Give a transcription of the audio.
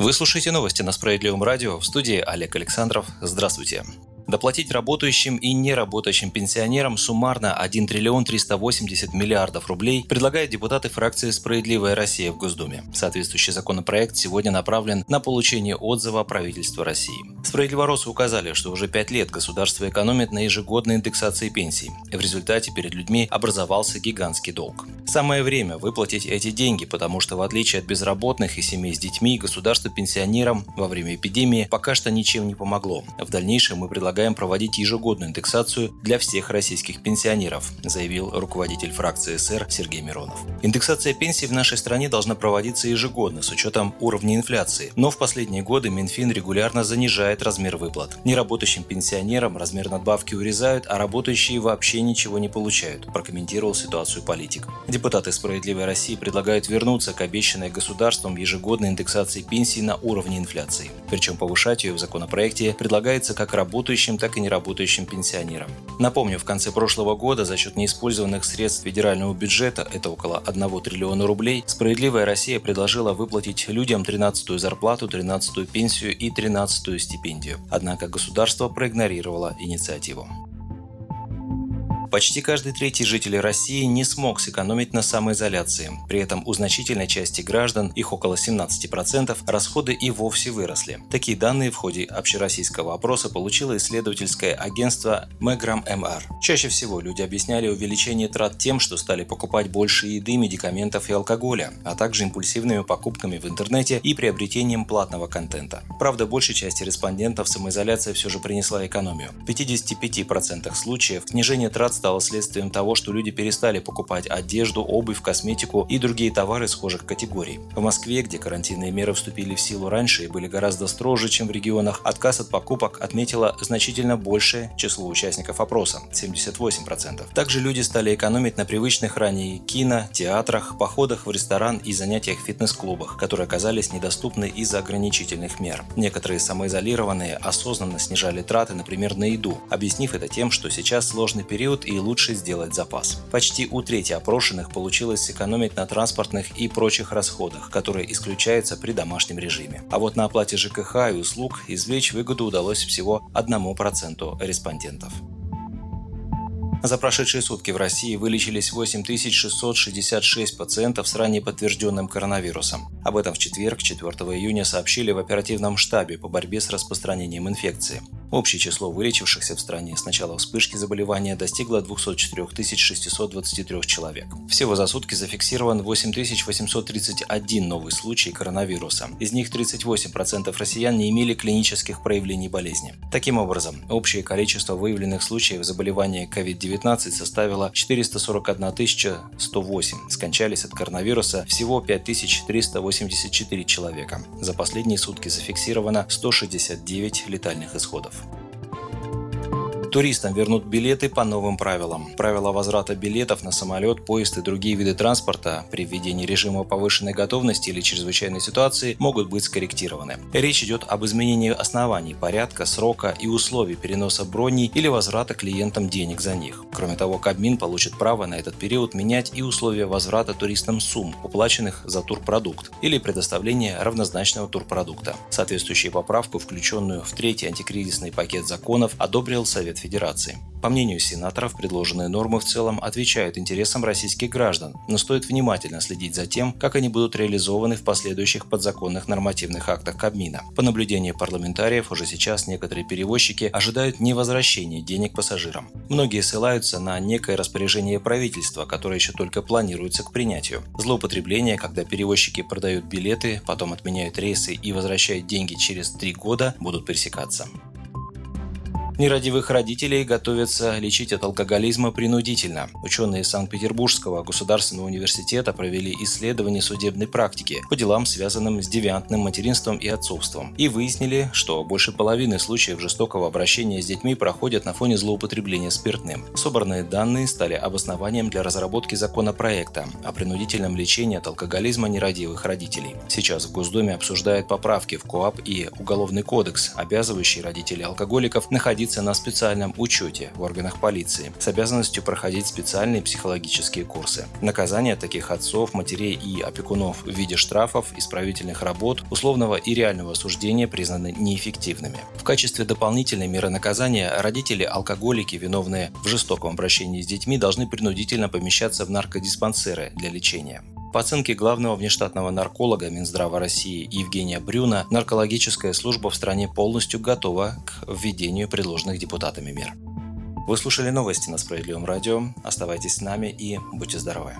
Вы слушаете новости на Справедливом радио в студии Олег Александров. Здравствуйте. Доплатить работающим и неработающим пенсионерам суммарно 1 триллион 380 миллиардов рублей предлагают депутаты фракции «Справедливая Россия» в Госдуме. Соответствующий законопроект сегодня направлен на получение отзыва правительства России. Справедливоросы указали, что уже пять лет государство экономит на ежегодной индексации пенсий. В результате перед людьми образовался гигантский долг. Самое время выплатить эти деньги, потому что в отличие от безработных и семей с детьми, государство пенсионерам во время эпидемии пока что ничем не помогло. В дальнейшем мы предлагаем предлагаем проводить ежегодную индексацию для всех российских пенсионеров, заявил руководитель фракции СР Сергей Миронов. Индексация пенсий в нашей стране должна проводиться ежегодно с учетом уровня инфляции, но в последние годы Минфин регулярно занижает размер выплат. Неработающим пенсионерам размер надбавки урезают, а работающие вообще ничего не получают, прокомментировал ситуацию политик. Депутаты «Справедливой России» предлагают вернуться к обещанной государством ежегодной индексации пенсий на уровне инфляции. Причем повышать ее в законопроекте предлагается как работающим работающим, так и неработающим пенсионерам. Напомню, в конце прошлого года за счет неиспользованных средств федерального бюджета, это около 1 триллиона рублей, «Справедливая Россия» предложила выплатить людям 13-ю зарплату, 13-ю пенсию и 13-ю стипендию. Однако государство проигнорировало инициативу. Почти каждый третий житель России не смог сэкономить на самоизоляции. При этом у значительной части граждан, их около 17%, расходы и вовсе выросли. Такие данные в ходе общероссийского опроса получило исследовательское агентство Megram MR. Чаще всего люди объясняли увеличение трат тем, что стали покупать больше еды, медикаментов и алкоголя, а также импульсивными покупками в интернете и приобретением платного контента. Правда, большей части респондентов самоизоляция все же принесла экономию. В 55% случаев снижение трат стало следствием того, что люди перестали покупать одежду, обувь, косметику и другие товары схожих категорий. В Москве, где карантинные меры вступили в силу раньше и были гораздо строже, чем в регионах, отказ от покупок отметило значительно большее число участников опроса – 78%. Также люди стали экономить на привычных ранее кино, театрах, походах в ресторан и занятиях в фитнес-клубах, которые оказались недоступны из-за ограничительных мер. Некоторые самоизолированные осознанно снижали траты, например, на еду, объяснив это тем, что сейчас сложный период и лучше сделать запас. Почти у трети опрошенных получилось сэкономить на транспортных и прочих расходах, которые исключаются при домашнем режиме. А вот на оплате ЖКХ и услуг извлечь выгоду удалось всего 1% респондентов. За прошедшие сутки в России вылечились 8666 пациентов с ранее подтвержденным коронавирусом. Об этом в четверг, 4 июня, сообщили в оперативном штабе по борьбе с распространением инфекции. Общее число вылечившихся в стране с начала вспышки заболевания достигло 204 623 человек. Всего за сутки зафиксирован 8831 новый случай коронавируса. Из них 38% россиян не имели клинических проявлений болезни. Таким образом, общее количество выявленных случаев заболевания COVID-19 составило 441 108. Скончались от коронавируса всего 5384 человека. За последние сутки зафиксировано 169 летальных исходов. Туристам вернут билеты по новым правилам. Правила возврата билетов на самолет, поезд и другие виды транспорта при введении режима повышенной готовности или чрезвычайной ситуации могут быть скорректированы. Речь идет об изменении оснований, порядка, срока и условий переноса броней или возврата клиентам денег за них. Кроме того, Кабмин получит право на этот период менять и условия возврата туристам сумм, уплаченных за турпродукт, или предоставление равнозначного турпродукта. Соответствующую поправку, включенную в третий антикризисный пакет законов, одобрил Совет Федерации. По мнению сенаторов, предложенные нормы в целом отвечают интересам российских граждан, но стоит внимательно следить за тем, как они будут реализованы в последующих подзаконных нормативных актах Кабмина. По наблюдению парламентариев, уже сейчас некоторые перевозчики ожидают невозвращения денег пассажирам. Многие ссылаются на некое распоряжение правительства, которое еще только планируется к принятию. Злоупотребление, когда перевозчики продают билеты, потом отменяют рейсы и возвращают деньги через три года, будут пресекаться. Нерадивых родителей готовятся лечить от алкоголизма принудительно. Ученые Санкт-Петербургского государственного университета провели исследование судебной практики по делам, связанным с девиантным материнством и отцовством, и выяснили, что больше половины случаев жестокого обращения с детьми проходят на фоне злоупотребления спиртным. Собранные данные стали обоснованием для разработки законопроекта о принудительном лечении от алкоголизма нерадивых родителей. Сейчас в Госдуме обсуждают поправки в КОАП и Уголовный кодекс, обязывающие родителей алкоголиков находиться находиться на специальном учете в органах полиции с обязанностью проходить специальные психологические курсы. Наказание таких отцов, матерей и опекунов в виде штрафов, исправительных работ, условного и реального осуждения признаны неэффективными. В качестве дополнительной меры наказания родители-алкоголики, виновные в жестоком обращении с детьми, должны принудительно помещаться в наркодиспансеры для лечения. По оценке главного внештатного нарколога Минздрава России Евгения Брюна, наркологическая служба в стране полностью готова к введению предложенных депутатами мер. Вы слушали новости на Справедливом радио. Оставайтесь с нами и будьте здоровы.